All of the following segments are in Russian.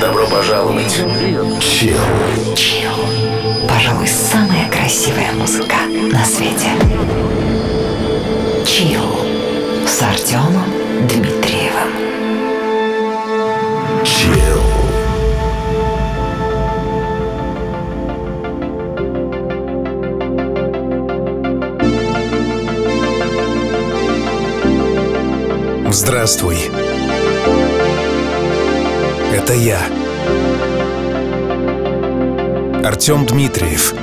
Добро пожаловать. Chill. Chill. Пожалуй, самая красивая музыка на свете. Chill с Артемом Дмитриевым. Chill. Здравствуй. Это я. Артем Дмитриев.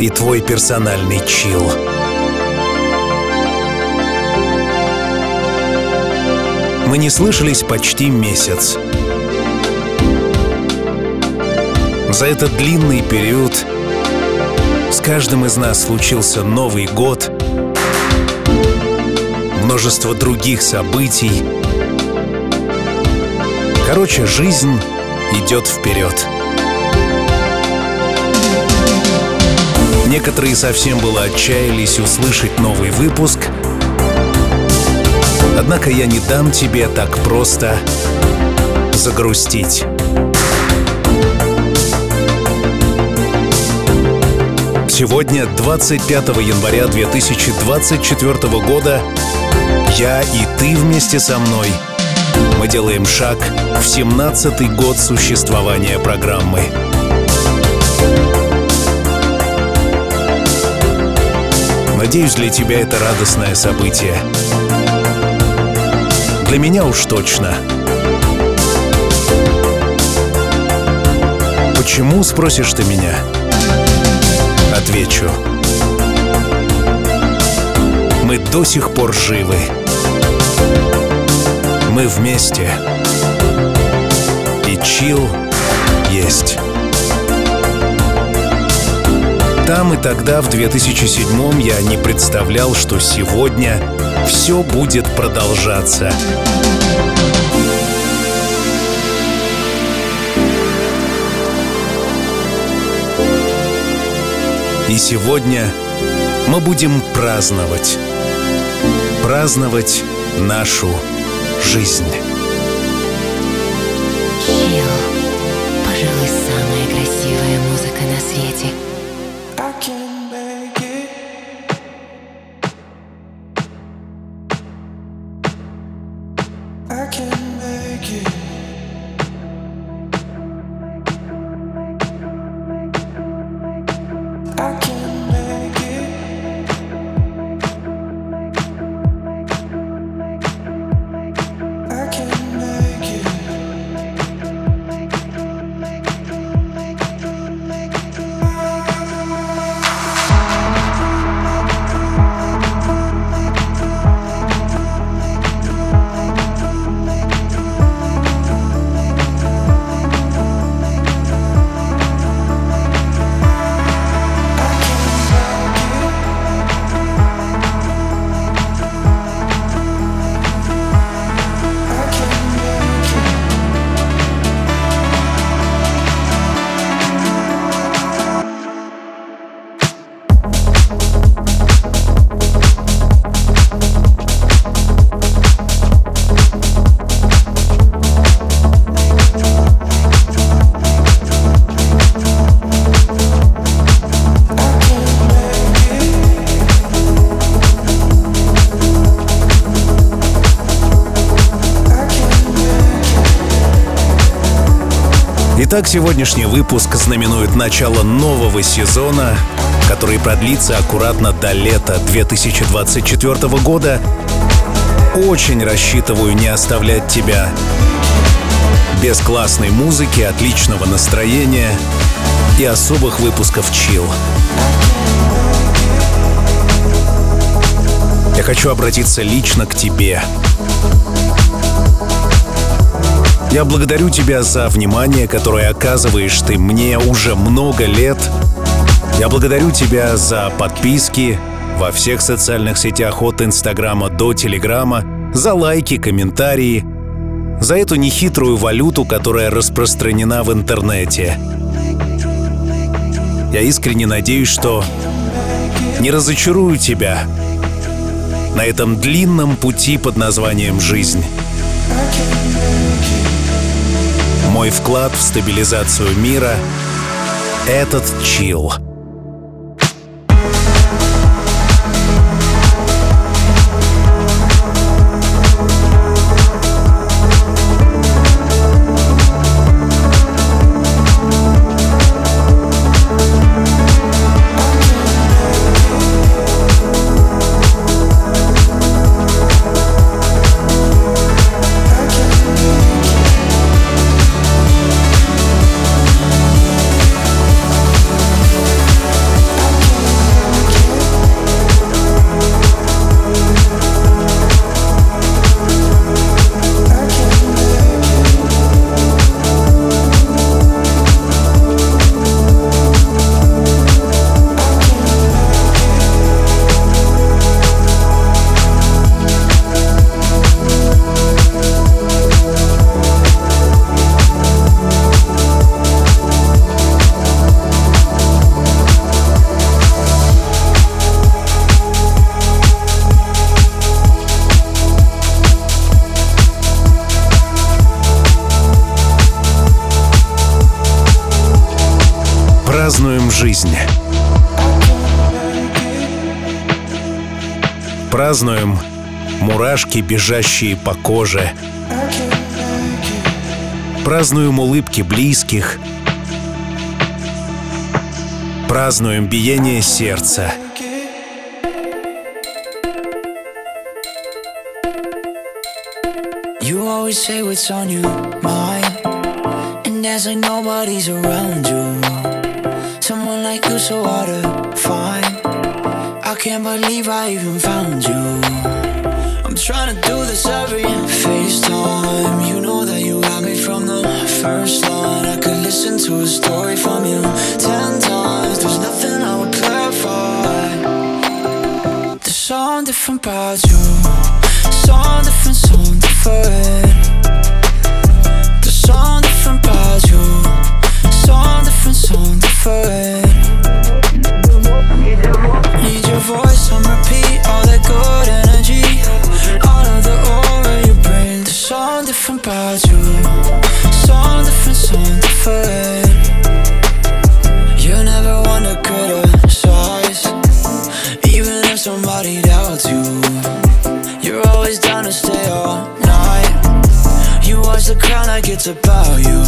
И твой персональный чил. Мы не слышались почти месяц. За этот длинный период с каждым из нас случился Новый год, множество других событий. Короче, жизнь идет вперед. Некоторые совсем было отчаялись услышать новый выпуск. Однако я не дам тебе так просто загрустить. Сегодня, 25 января 2024 года, я и ты вместе со мной мы делаем шаг в 17-й год существования программы. Надеюсь, для тебя это радостное событие. Для меня уж точно. Почему, спросишь ты меня? Отвечу. Мы до сих пор живы. Мы вместе. И чил есть. Там и тогда, в 2007 я не представлял, что сегодня все будет продолжаться. И сегодня мы будем праздновать. Праздновать нашу жизнь. Chill. Пожалуй, самая красивая музыка на свете. Итак, сегодняшний выпуск знаменует начало нового сезона, который продлится аккуратно до лета 2024 года. Очень рассчитываю не оставлять тебя без классной музыки, отличного настроения и особых выпусков чил. Я хочу обратиться лично к тебе. Я благодарю тебя за внимание, которое оказываешь ты мне уже много лет. Я благодарю тебя за подписки во всех социальных сетях от Инстаграма до Телеграма, за лайки, комментарии, за эту нехитрую валюту, которая распространена в интернете. Я искренне надеюсь, что не разочарую тебя на этом длинном пути под названием «Жизнь». Мой вклад в стабилизацию мира — этот чил. Жизнь. Празднуем мурашки, бежащие по коже. Празднуем улыбки близких. Празднуем биение сердца. Say what's on your mind, and there's like nobody's around you. Like you so hard to find. I can't believe I even found you. I'm trying to do this every FaceTime. You know that you got me from the first line. I could listen to a story from you ten times. There's nothing I would clarify. There's something different about you. Something different, something different. There's something different about you. Something different, something different. About you. Something different, something different. You never want to criticize, even if somebody doubts you. You're always down to stay all night. You watch the crowd like it's about you.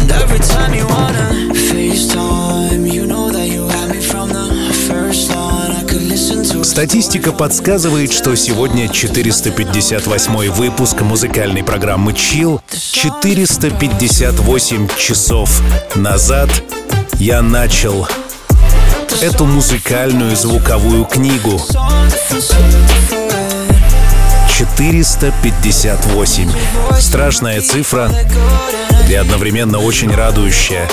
And every time you wanna FaceTime, you know Статистика подсказывает, что сегодня 458 выпуск музыкальной программы Chill. 458 часов назад я начал эту музыкальную звуковую книгу. 458. Страшная цифра и одновременно очень радующая.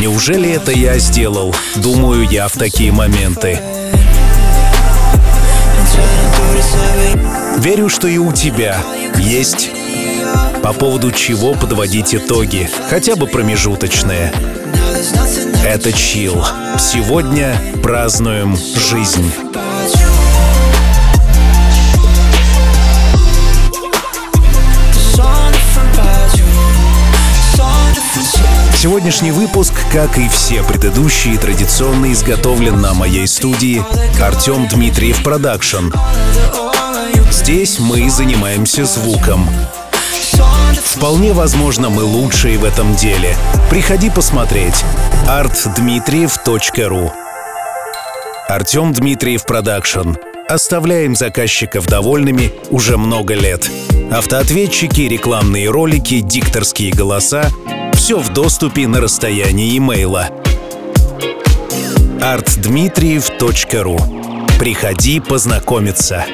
Неужели это я сделал? Думаю я в такие моменты. Верю, что и у тебя есть по поводу чего подводить итоги, хотя бы промежуточные. Это чил. Сегодня празднуем жизнь. Сегодняшний выпуск, как и все предыдущие, традиционно изготовлен на моей студии Артем Дмитриев Продакшн. Здесь мы занимаемся звуком. Вполне возможно, мы лучшие в этом деле. Приходи посмотреть. artdmitriev.ru Артем Дмитриев Продакшн. Оставляем заказчиков довольными уже много лет. Автоответчики, рекламные ролики, дикторские голоса — все в доступе на расстоянии имейла. artdmitriev.ru Приходи познакомиться.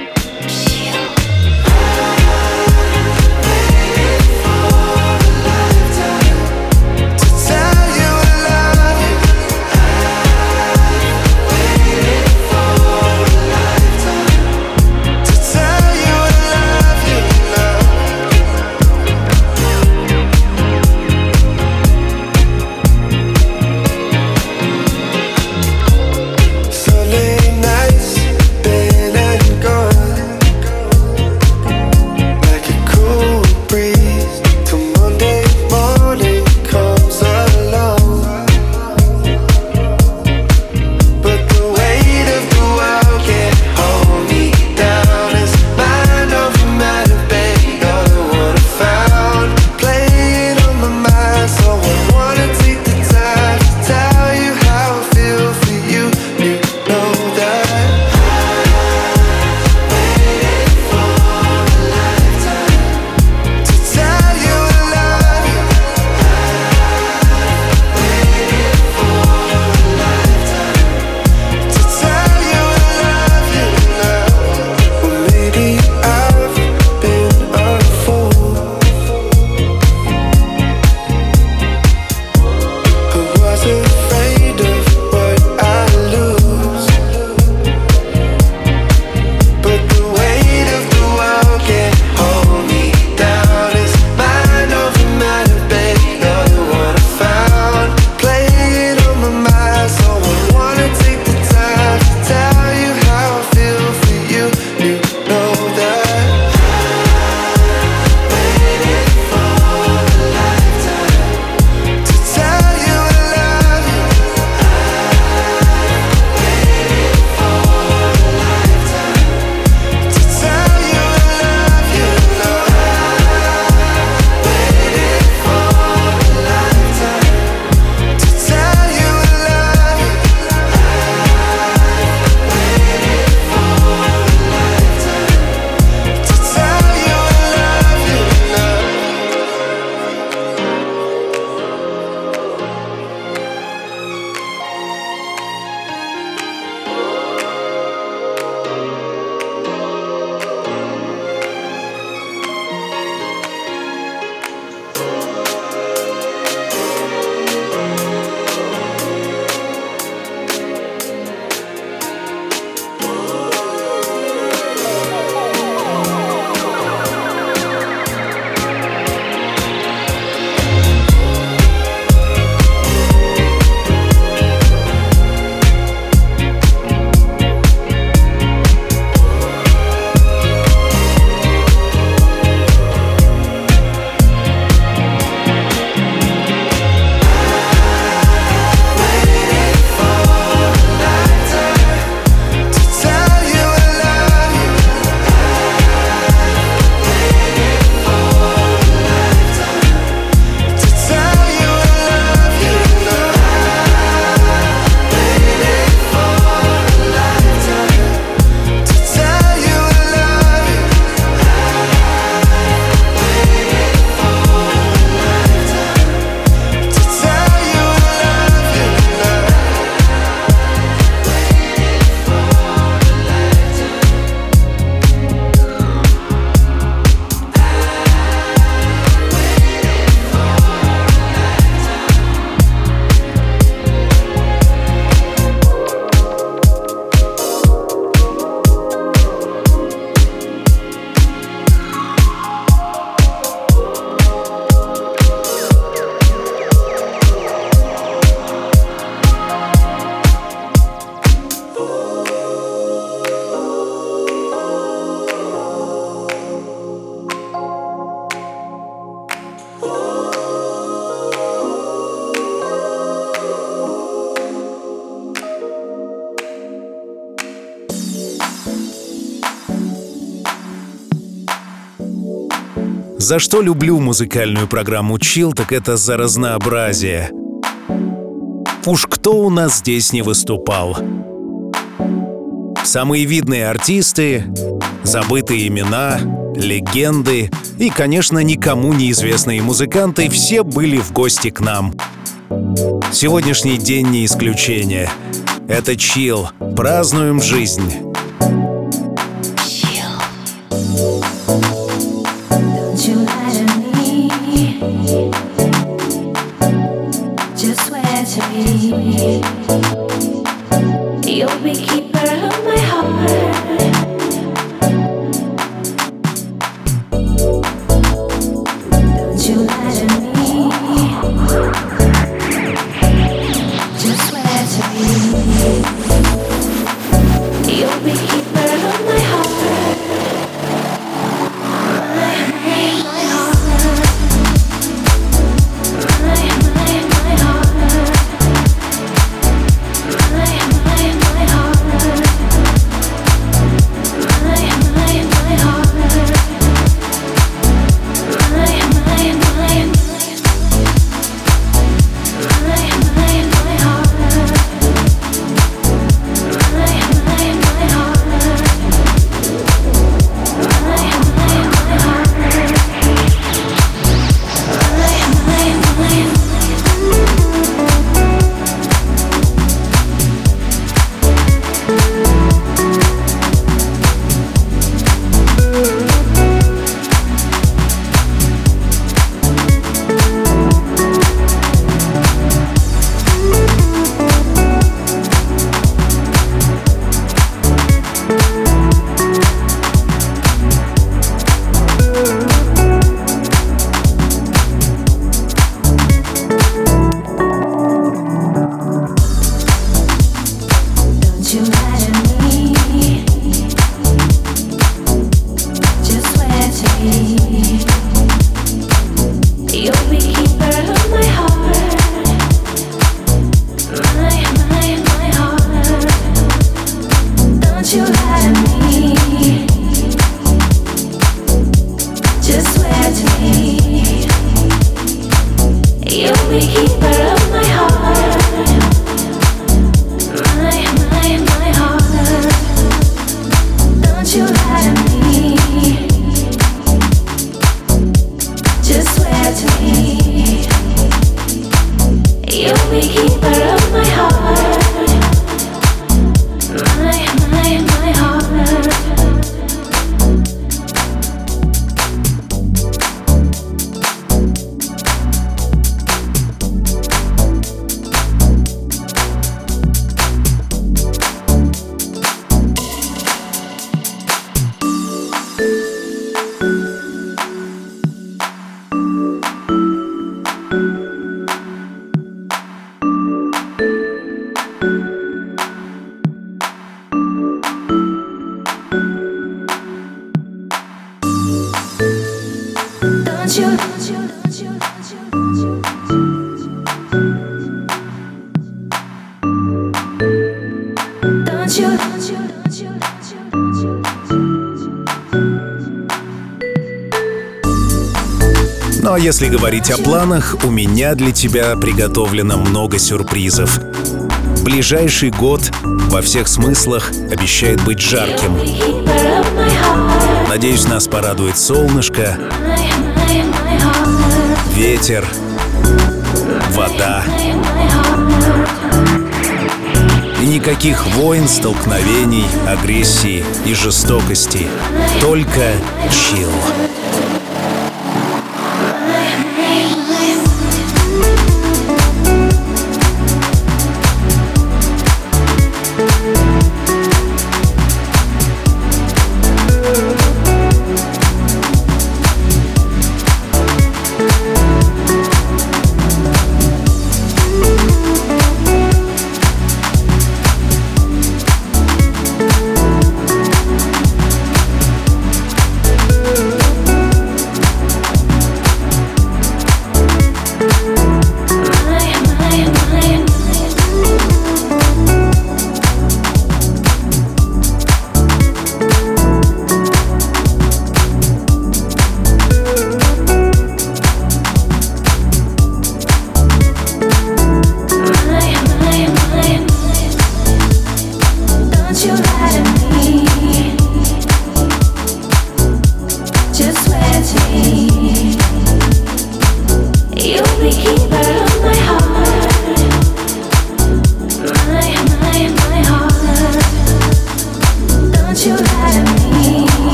За что люблю музыкальную программу «Чил», так это за разнообразие. Уж кто у нас здесь не выступал? Самые видные артисты, забытые имена, легенды и, конечно, никому неизвестные музыканты все были в гости к нам. Сегодняшний день не исключение. Это «Чил». Празднуем жизнь. говорить о планах, у меня для тебя приготовлено много сюрпризов. Ближайший год во всех смыслах обещает быть жарким. Надеюсь, нас порадует солнышко, ветер, вода. И никаких войн, столкновений, агрессии и жестокости. Только чил.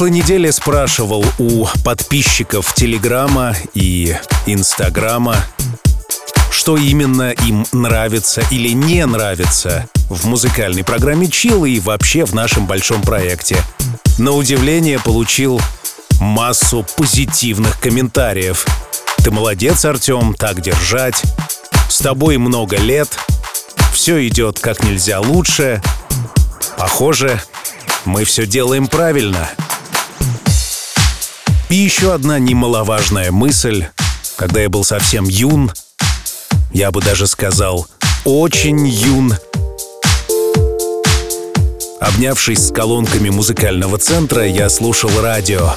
Прошлой неделе спрашивал у подписчиков Телеграма и Инстаграма, что именно им нравится или не нравится в музыкальной программе Chill и вообще в нашем большом проекте. На удивление получил массу позитивных комментариев. Ты молодец, Артем, так держать. С тобой много лет. Все идет как нельзя лучше. Похоже, мы все делаем правильно. И еще одна немаловажная мысль. Когда я был совсем юн, я бы даже сказал, очень юн, Обнявшись с колонками музыкального центра, я слушал радио.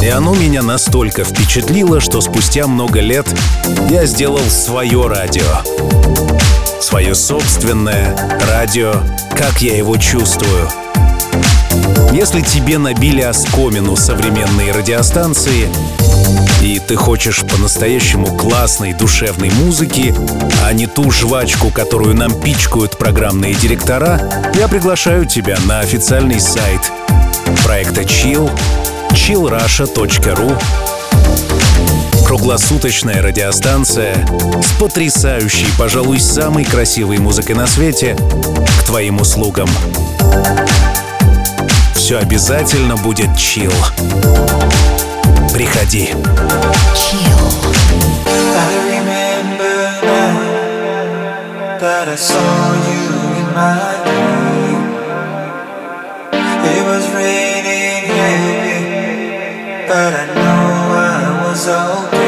И оно меня настолько впечатлило, что спустя много лет я сделал свое радио. Свое собственное радио, как я его чувствую. Если тебе набили оскомину современные радиостанции, и ты хочешь по-настоящему классной душевной музыки, а не ту жвачку, которую нам пичкают программные директора, я приглашаю тебя на официальный сайт проекта Chill, chillrusha.ru Круглосуточная радиостанция с потрясающей, пожалуй, самой красивой музыкой на свете к твоим услугам. Все обязательно будет чил. Приходи. But I know I was okay.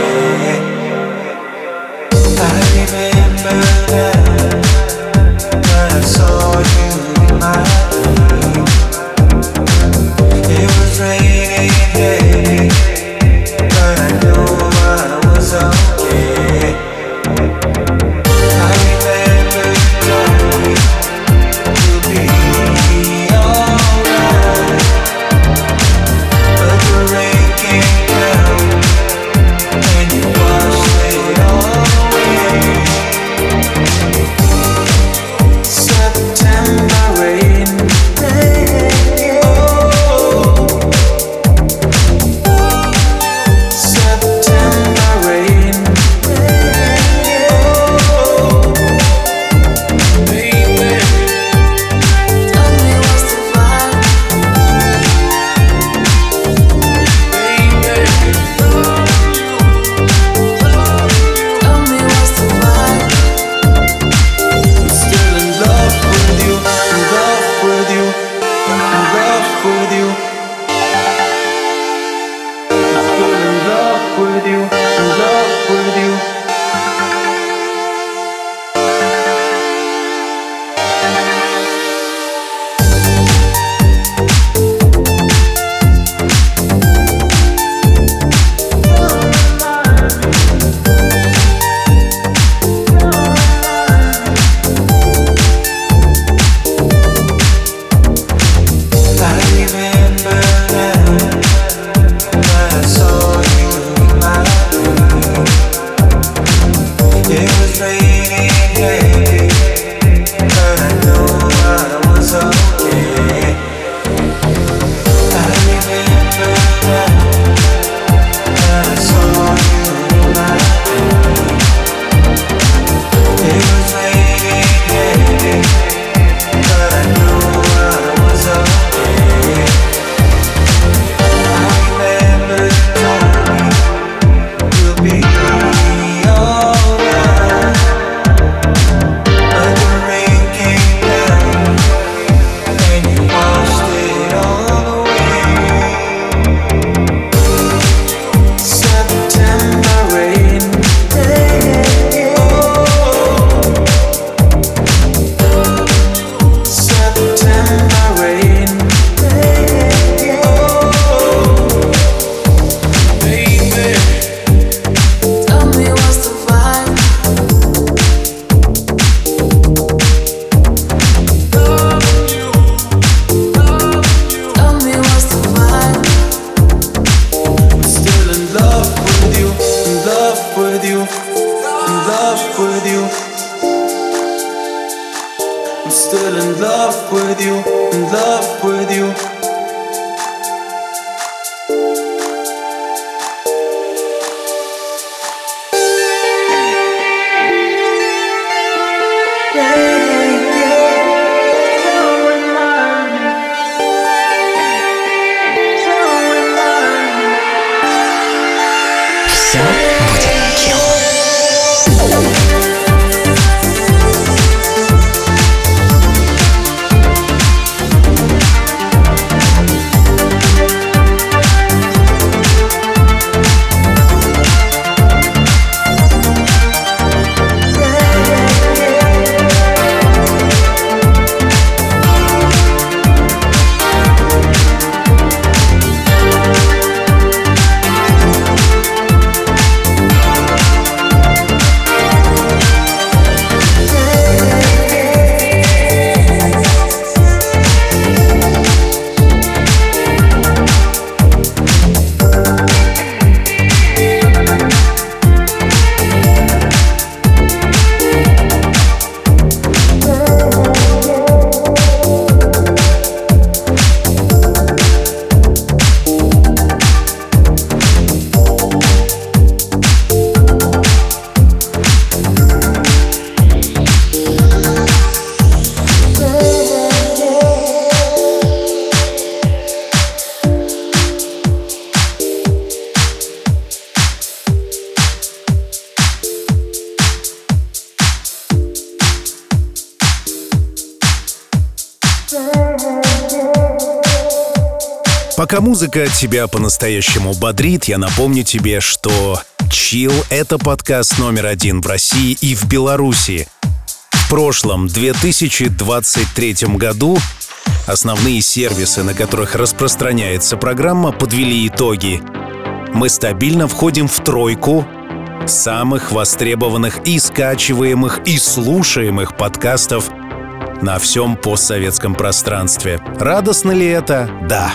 музыка тебя по-настоящему бодрит, я напомню тебе, что Chill — это подкаст номер один в России и в Беларуси. В прошлом, 2023 году, основные сервисы, на которых распространяется программа, подвели итоги. Мы стабильно входим в тройку самых востребованных и скачиваемых и слушаемых подкастов на всем постсоветском пространстве. Радостно ли это? Да.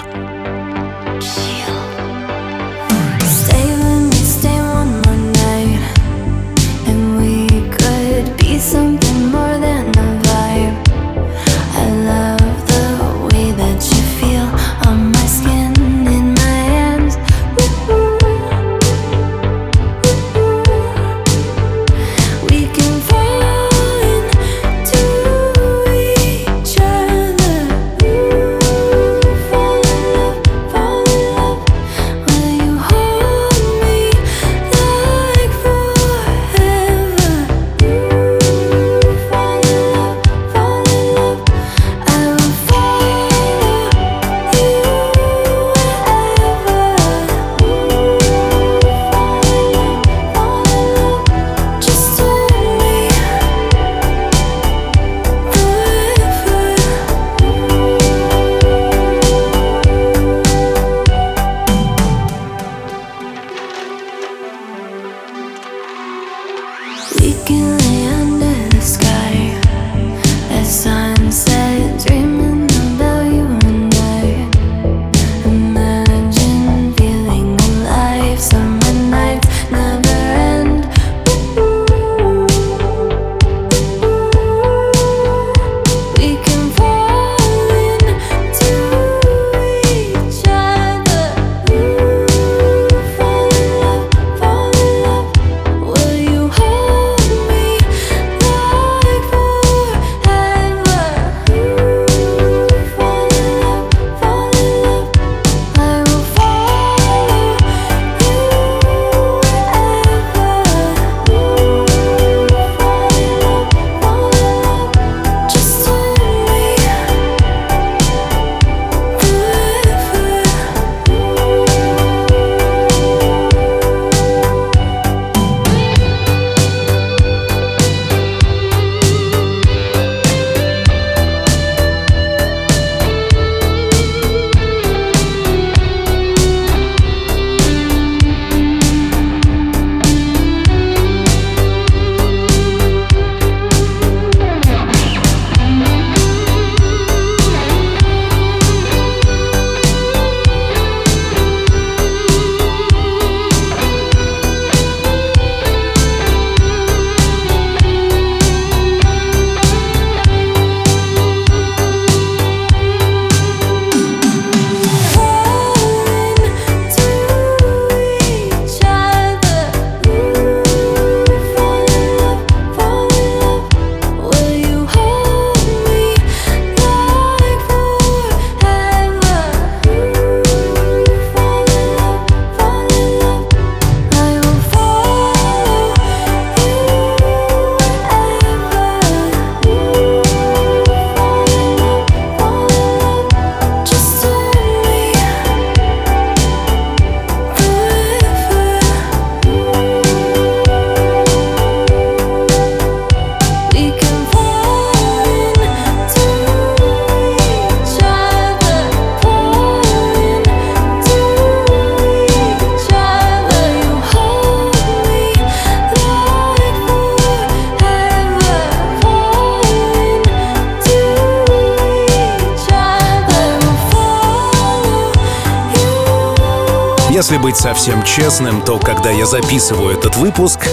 Быть совсем честным, то когда я записываю этот выпуск,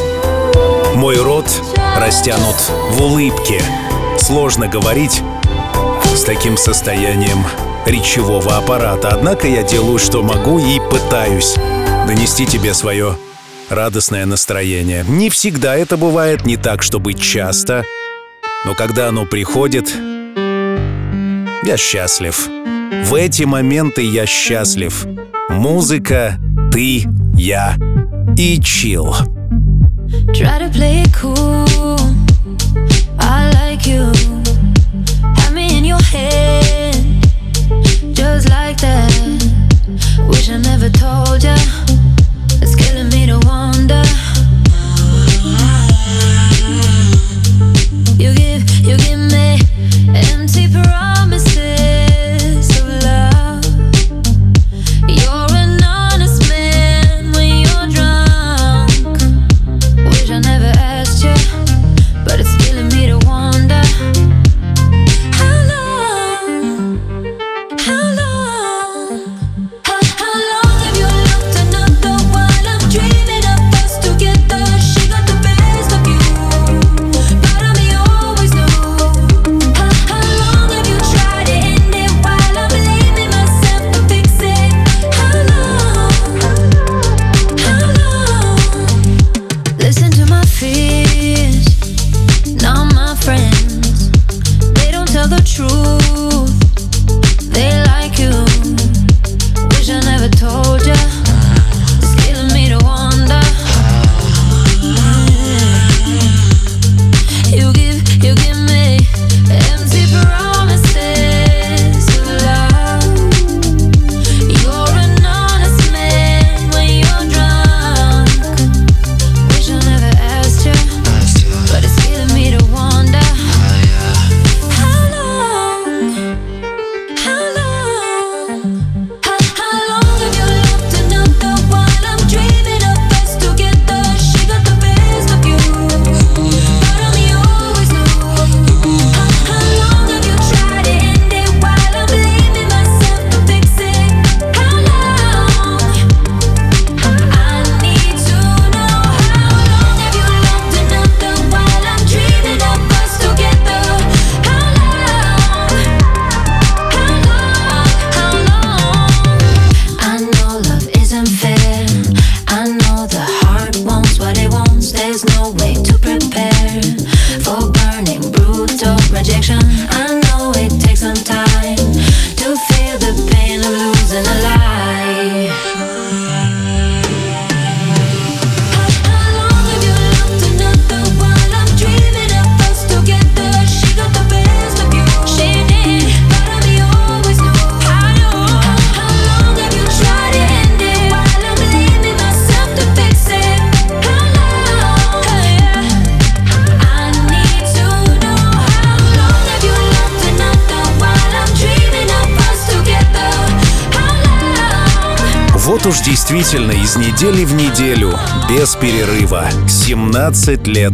мой рот растянут в улыбке. Сложно говорить с таким состоянием речевого аппарата. Однако я делаю, что могу и пытаюсь донести тебе свое радостное настроение. Не всегда это бывает, не так, чтобы часто. Но когда оно приходит, я счастлив. В эти моменты я счастлив. Музыка, ты, я и чил. Try to play it cool. I like you. Have me in your head. Just like that. Wish I never told ya. Без перерыва, 17 лет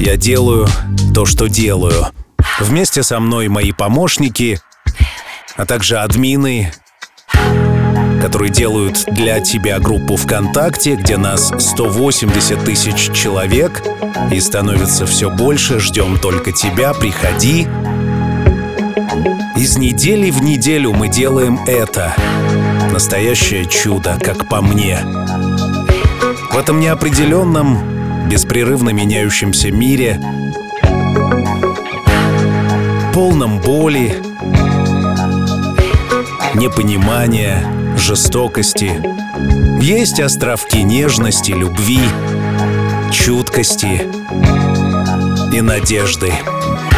я делаю то, что делаю. Вместе со мной мои помощники, а также админы, которые делают для тебя группу ВКонтакте, где нас 180 тысяч человек и становится все больше. Ждем только тебя, приходи. Из недели в неделю мы делаем это. Настоящее чудо, как по мне. В этом неопределенном, беспрерывно меняющемся мире, полном боли, непонимания, жестокости, есть островки нежности, любви, чуткости и надежды.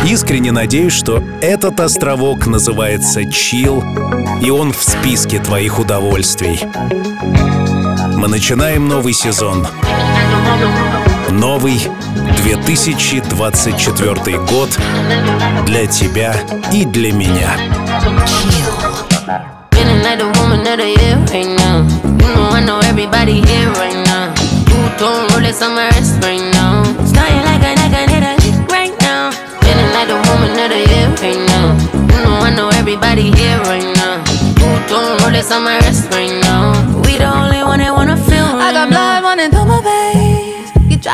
Искренне надеюсь, что этот островок называется Чил, и он в списке твоих удовольствий. Мы начинаем новый сезон. Новый 2024 год для тебя и для меня. Don't roll it on my wrist right now.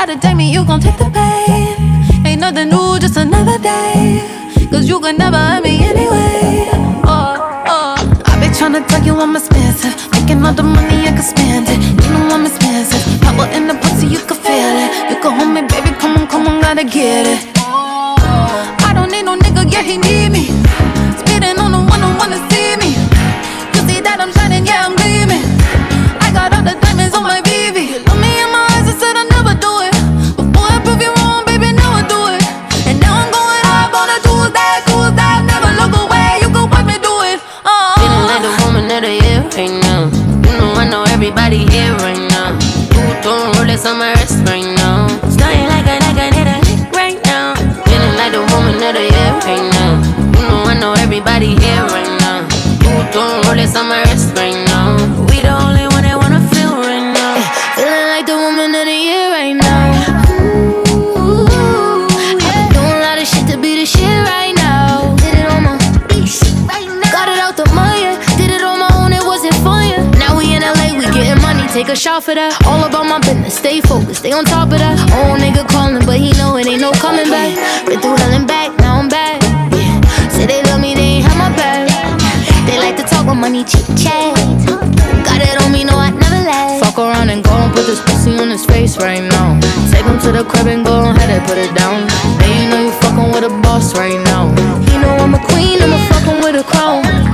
To take me, you gon' take the pain. Ain't nothing new, just another day. Cause you can never hurt me anyway. Oh, oh. I be tryna tell you I'm expensive. Making all the money, I can spend it. You know I'm expensive. Power in the pussy, you can feel it. You can hold me, baby, come on, come on, gotta get it. I don't need no nigga, yeah, he need me. Like like I a lick right now. Feeling like the woman of the year right now. You know I know everybody here right now. You don't Rolex on my wrist right now. A shot for that. All about my business, stay focused, stay on top of that. Old nigga calling, but he know it ain't no coming back. Been through hell and back, now I'm back. Say they love me, they ain't have my back. They like to talk about money, chit chat. Got it on me, no, I never lag. Fuck around and go and put this pussy on his face right now. Take him to the crib and go ahead and put it down. They know you fucking with a boss right now. He know I'm a queen, I'm a fucking with a crown.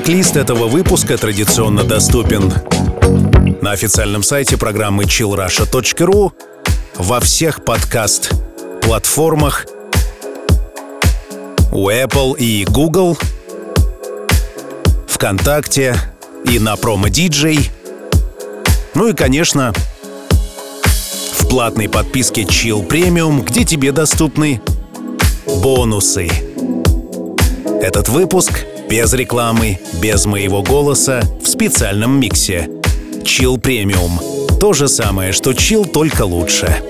Трек-лист этого выпуска традиционно доступен на официальном сайте программы chillrusha.ru, во всех подкаст-платформах, у Apple и Google, ВКонтакте и на промо-диджей. Ну и, конечно, в платной подписке Chill Premium, где тебе доступны бонусы. Этот выпуск без рекламы, без моего голоса, в специальном миксе. Chill Premium. То же самое, что Chill, только лучше.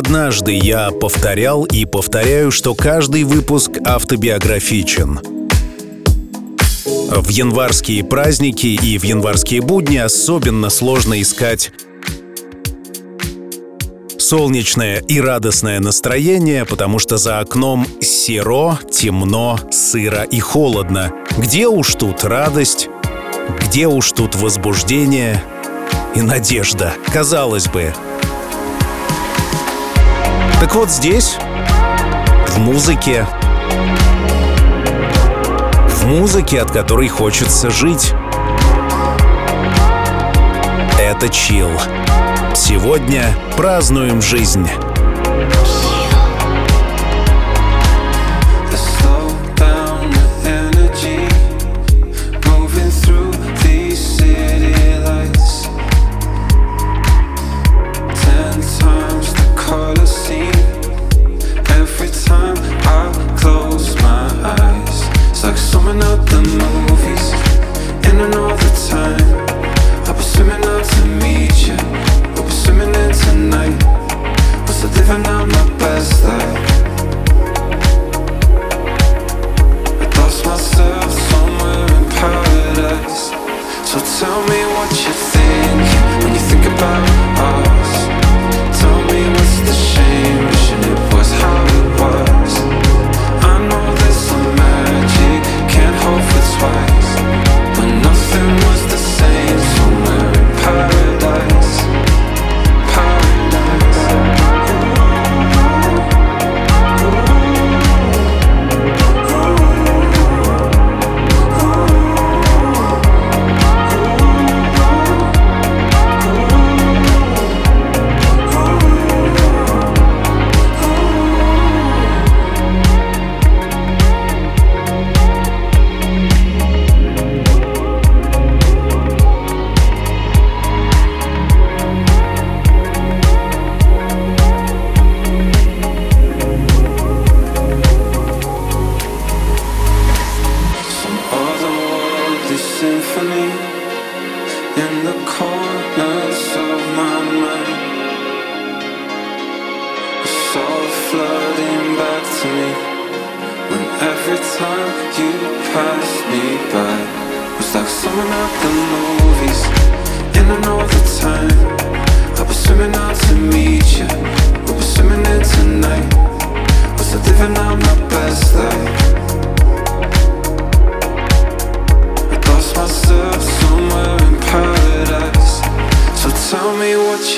однажды я повторял и повторяю, что каждый выпуск автобиографичен. В январские праздники и в январские будни особенно сложно искать солнечное и радостное настроение, потому что за окном серо, темно, сыро и холодно. Где уж тут радость, где уж тут возбуждение и надежда, казалось бы. Так вот здесь, в музыке, в музыке, от которой хочется жить. Это чил. Сегодня празднуем жизнь.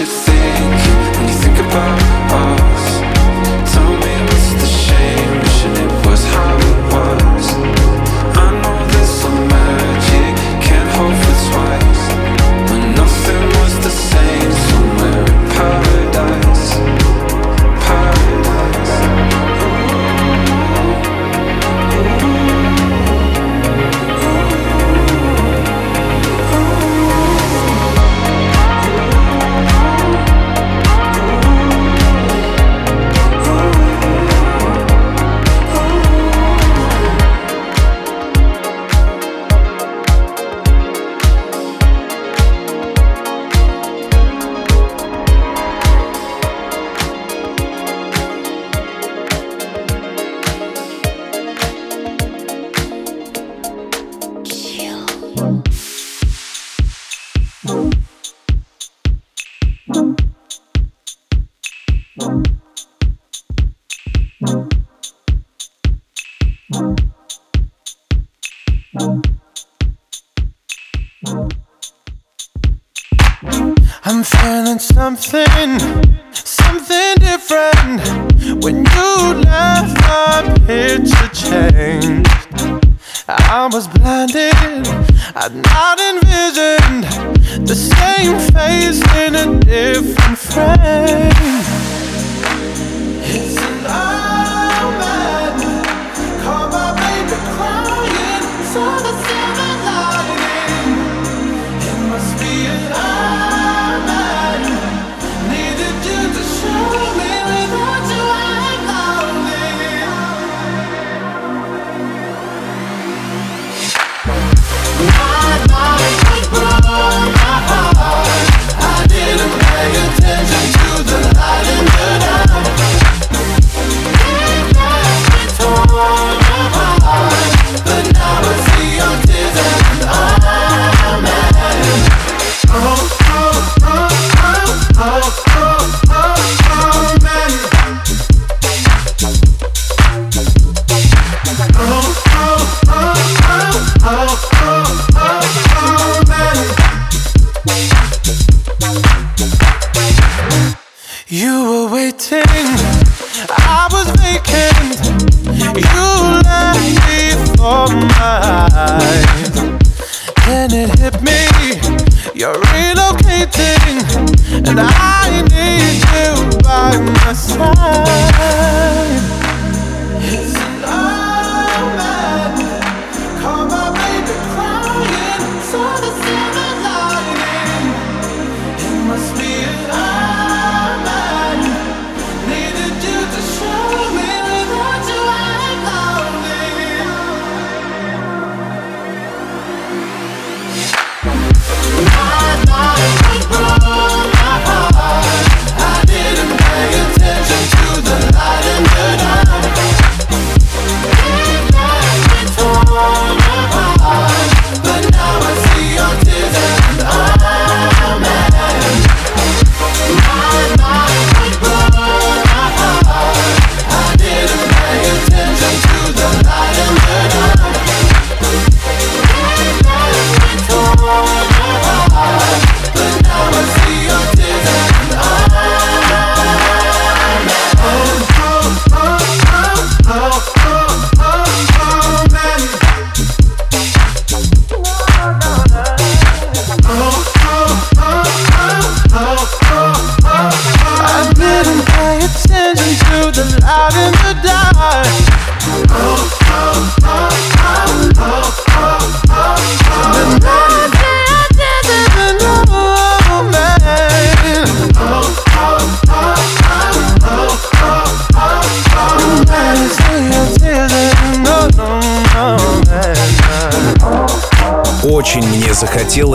should say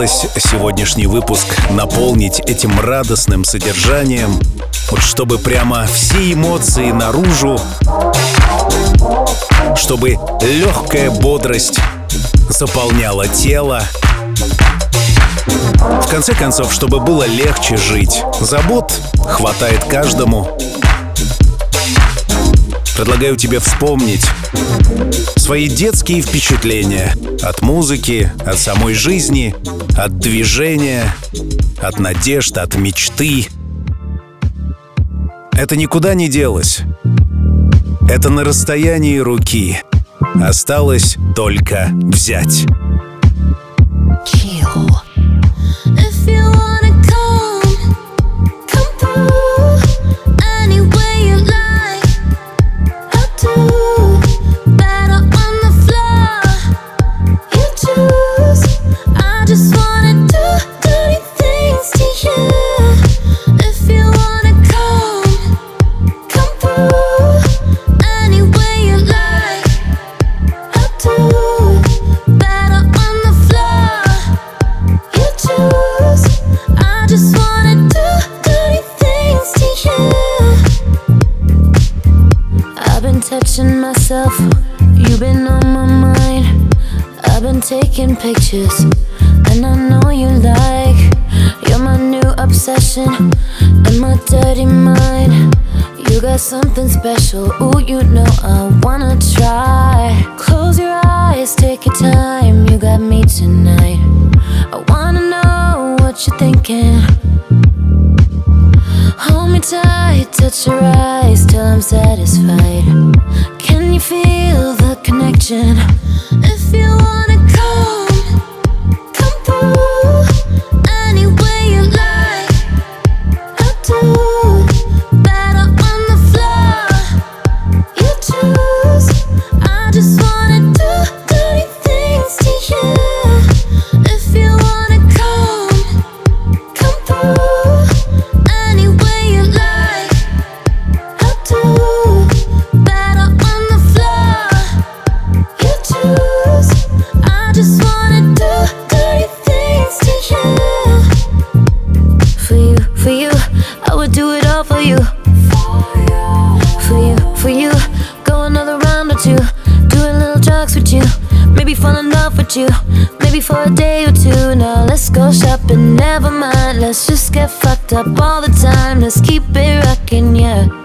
постаралась сегодняшний выпуск наполнить этим радостным содержанием, вот чтобы прямо все эмоции наружу, чтобы легкая бодрость заполняла тело, в конце концов, чтобы было легче жить. Забот хватает каждому. Предлагаю тебе вспомнить свои детские впечатления от музыки, от самой жизни – от движения, от надежд, от мечты. Это никуда не делось. Это на расстоянии руки. Осталось только взять.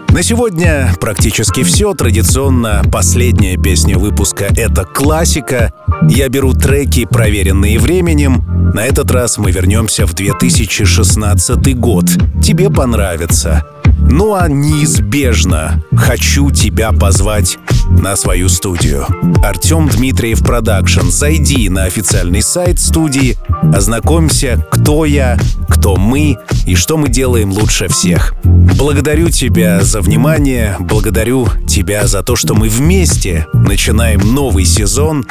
На сегодня практически все. Традиционно последняя песня выпуска — это классика. Я беру треки, проверенные временем. На этот раз мы вернемся в 2016 год. Тебе понравится. Ну а неизбежно хочу тебя позвать на свою студию. Артем Дмитриев Продакшн. Зайди на официальный сайт студии, ознакомься, кто я, кто мы и что мы делаем лучше всех. Благодарю тебя за внимание, благодарю тебя за то, что мы вместе начинаем новый сезон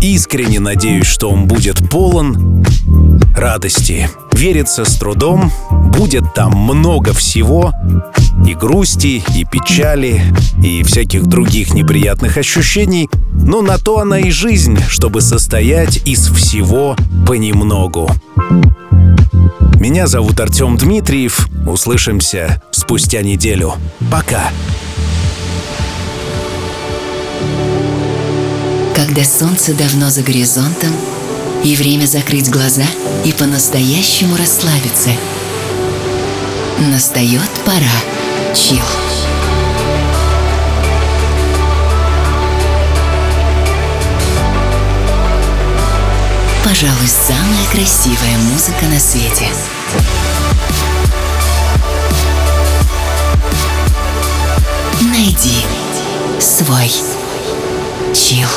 Искренне надеюсь, что он будет полон радости. Верится с трудом, будет там много всего, и грусти, и печали, и всяких других неприятных ощущений, но на то она и жизнь, чтобы состоять из всего понемногу. Меня зовут Артем Дмитриев. Услышимся спустя неделю. Пока. когда солнце давно за горизонтом, и время закрыть глаза и по-настоящему расслабиться. Настает пора. Чил. Пожалуй, самая красивая музыка на свете. Найди свой чил.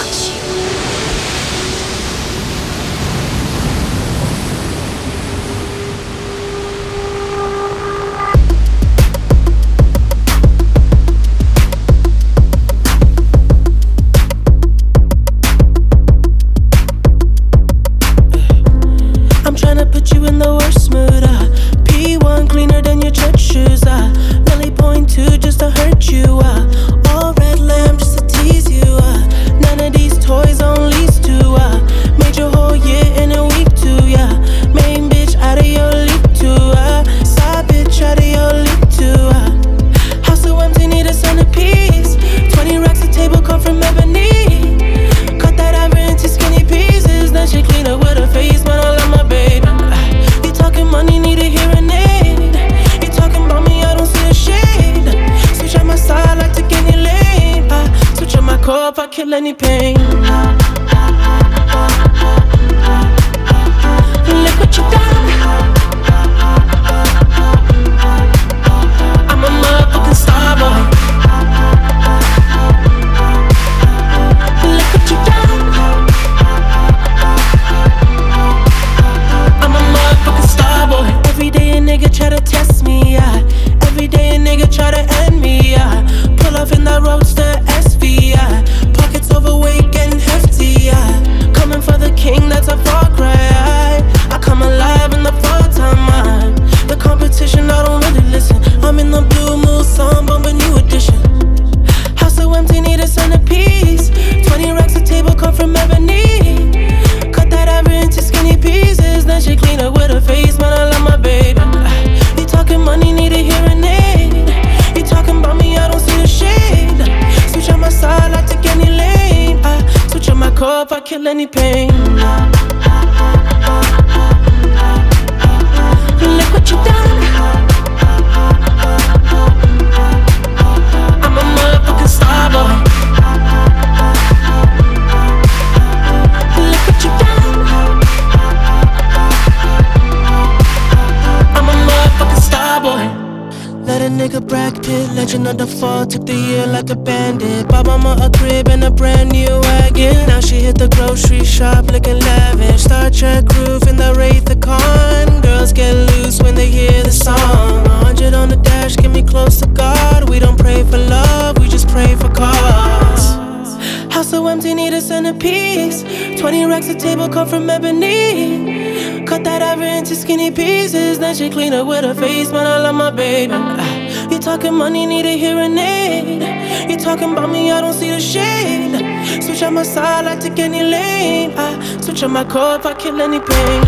piece. 20 racks a table cut from ebony. Cut that ever into skinny pieces. Then she clean up with her face, man. I love my baby. Ah, you talking money, need a hearing aid. You talking about me, I don't see the shade. Switch on my side, I take any lane. I switch on my core if I kill any pain.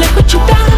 Look what you done.